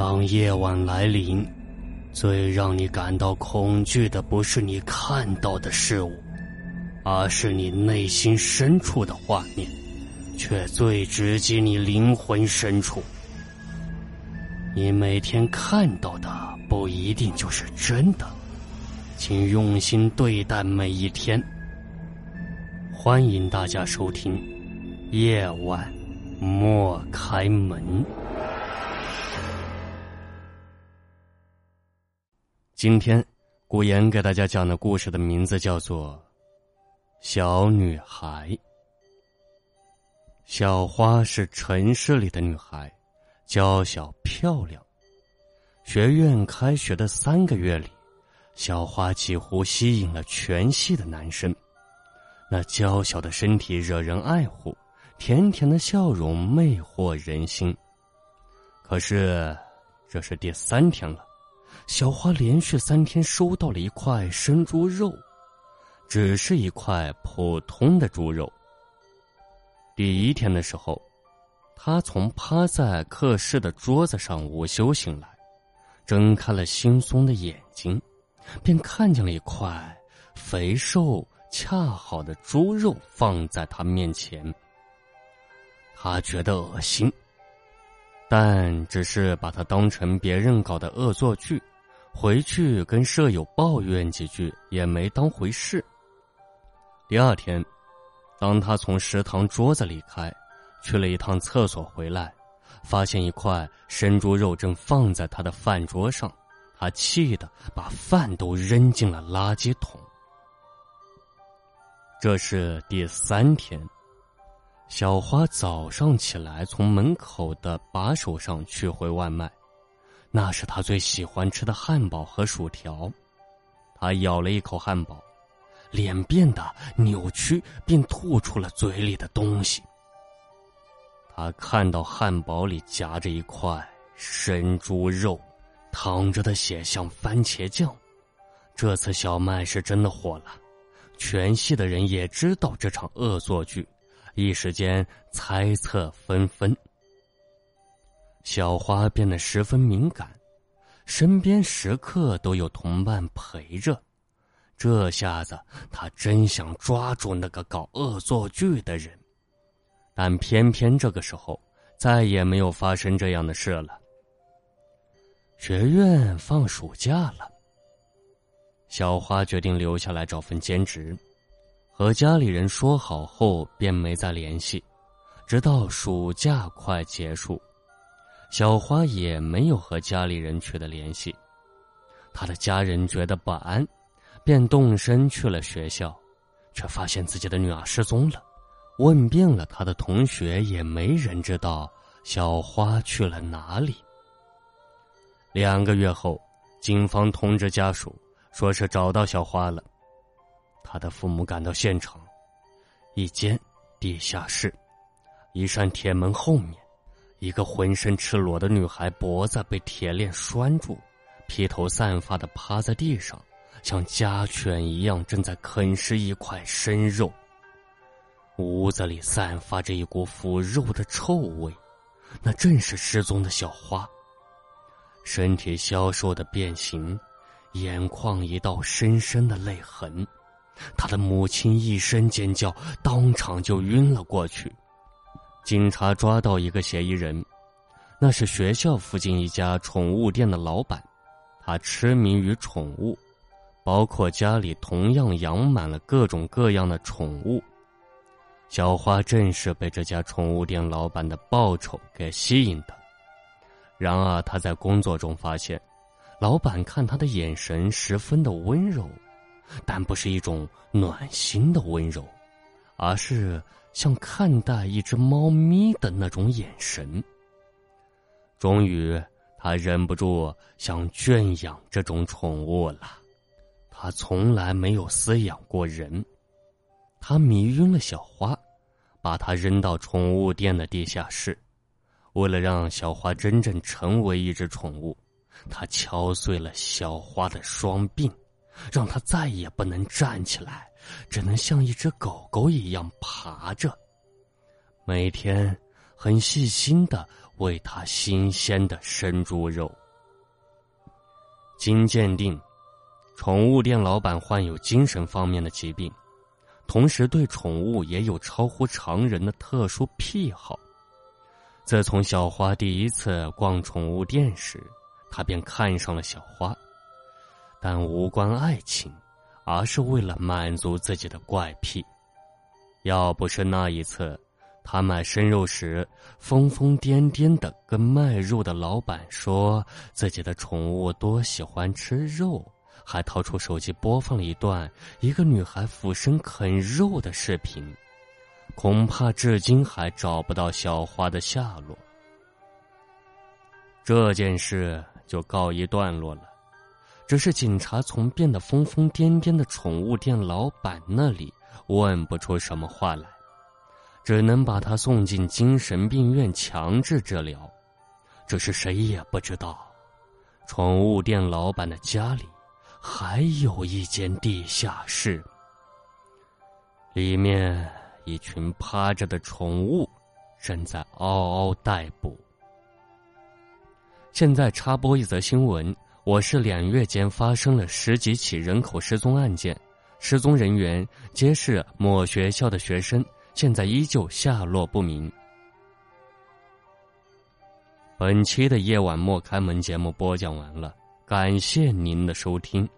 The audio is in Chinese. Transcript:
当夜晚来临，最让你感到恐惧的不是你看到的事物，而是你内心深处的画面，却最直击你灵魂深处。你每天看到的不一定就是真的，请用心对待每一天。欢迎大家收听《夜晚莫开门》。今天，古言给大家讲的故事的名字叫做《小女孩》。小花是城市里的女孩，娇小漂亮。学院开学的三个月里，小花几乎吸引了全系的男生。那娇小的身体惹人爱护，甜甜的笑容魅惑人心。可是，这是第三天了。小花连续三天收到了一块生猪肉，只是一块普通的猪肉。第一天的时候，她从趴在课室的桌子上午休醒来，睁开了惺忪的眼睛，便看见了一块肥瘦恰好的猪肉放在她面前。她觉得恶心。但只是把它当成别人搞的恶作剧，回去跟舍友抱怨几句，也没当回事。第二天，当他从食堂桌子离开，去了一趟厕所回来，发现一块生猪肉正放在他的饭桌上，他气得把饭都扔进了垃圾桶。这是第三天。小花早上起来，从门口的把手上取回外卖，那是他最喜欢吃的汉堡和薯条。他咬了一口汉堡，脸变得扭曲，并吐出了嘴里的东西。他看到汉堡里夹着一块生猪肉，淌着的血像番茄酱。这次小麦是真的火了，全系的人也知道这场恶作剧。一时间猜测纷纷，小花变得十分敏感，身边时刻都有同伴陪着。这下子，她真想抓住那个搞恶作剧的人，但偏偏这个时候再也没有发生这样的事了。学院放暑假了，小花决定留下来找份兼职。和家里人说好后，便没再联系，直到暑假快结束，小花也没有和家里人取得联系。他的家人觉得不安，便动身去了学校，却发现自己的女儿失踪了。问遍了他的同学，也没人知道小花去了哪里。两个月后，警方通知家属，说是找到小花了。他的父母赶到现场，一间地下室，一扇铁门后面，一个浑身赤裸的女孩脖子被铁链拴住，披头散发的趴在地上，像家犬一样正在啃食一块生肉。屋子里散发着一股腐肉的臭味，那正是失踪的小花。身体消瘦的变形，眼眶一道深深的泪痕。他的母亲一声尖叫，当场就晕了过去。警察抓到一个嫌疑人，那是学校附近一家宠物店的老板。他痴迷于宠物，包括家里同样养满了各种各样的宠物。小花正是被这家宠物店老板的报酬给吸引的。然而，他在工作中发现，老板看他的眼神十分的温柔。但不是一种暖心的温柔，而是像看待一只猫咪的那种眼神。终于，他忍不住想圈养这种宠物了。他从来没有饲养过人。他迷晕了小花，把它扔到宠物店的地下室。为了让小花真正成为一只宠物，他敲碎了小花的双臂。让她再也不能站起来，只能像一只狗狗一样爬着。每天很细心的喂它新鲜的生猪肉。经鉴定，宠物店老板患有精神方面的疾病，同时对宠物也有超乎常人的特殊癖好。自从小花第一次逛宠物店时，他便看上了小花，但无关爱情，而是为了满足自己的怪癖。要不是那一次，他买生肉时疯疯癫癫的跟卖肉的老板说自己的宠物多喜欢吃肉，还掏出手机播放了一段一个女孩俯身啃肉的视频，恐怕至今还找不到小花的下落。这件事就告一段落了，只是警察从变得疯疯癫癫的宠物店老板那里。问不出什么话来，只能把他送进精神病院强制治疗。只是谁也不知道，宠物店老板的家里还有一间地下室，里面一群趴着的宠物正在嗷嗷待哺。现在插播一则新闻：我市两月间发生了十几起人口失踪案件。失踪人员皆是某学校的学生，现在依旧下落不明。本期的夜晚莫开门节目播讲完了，感谢您的收听。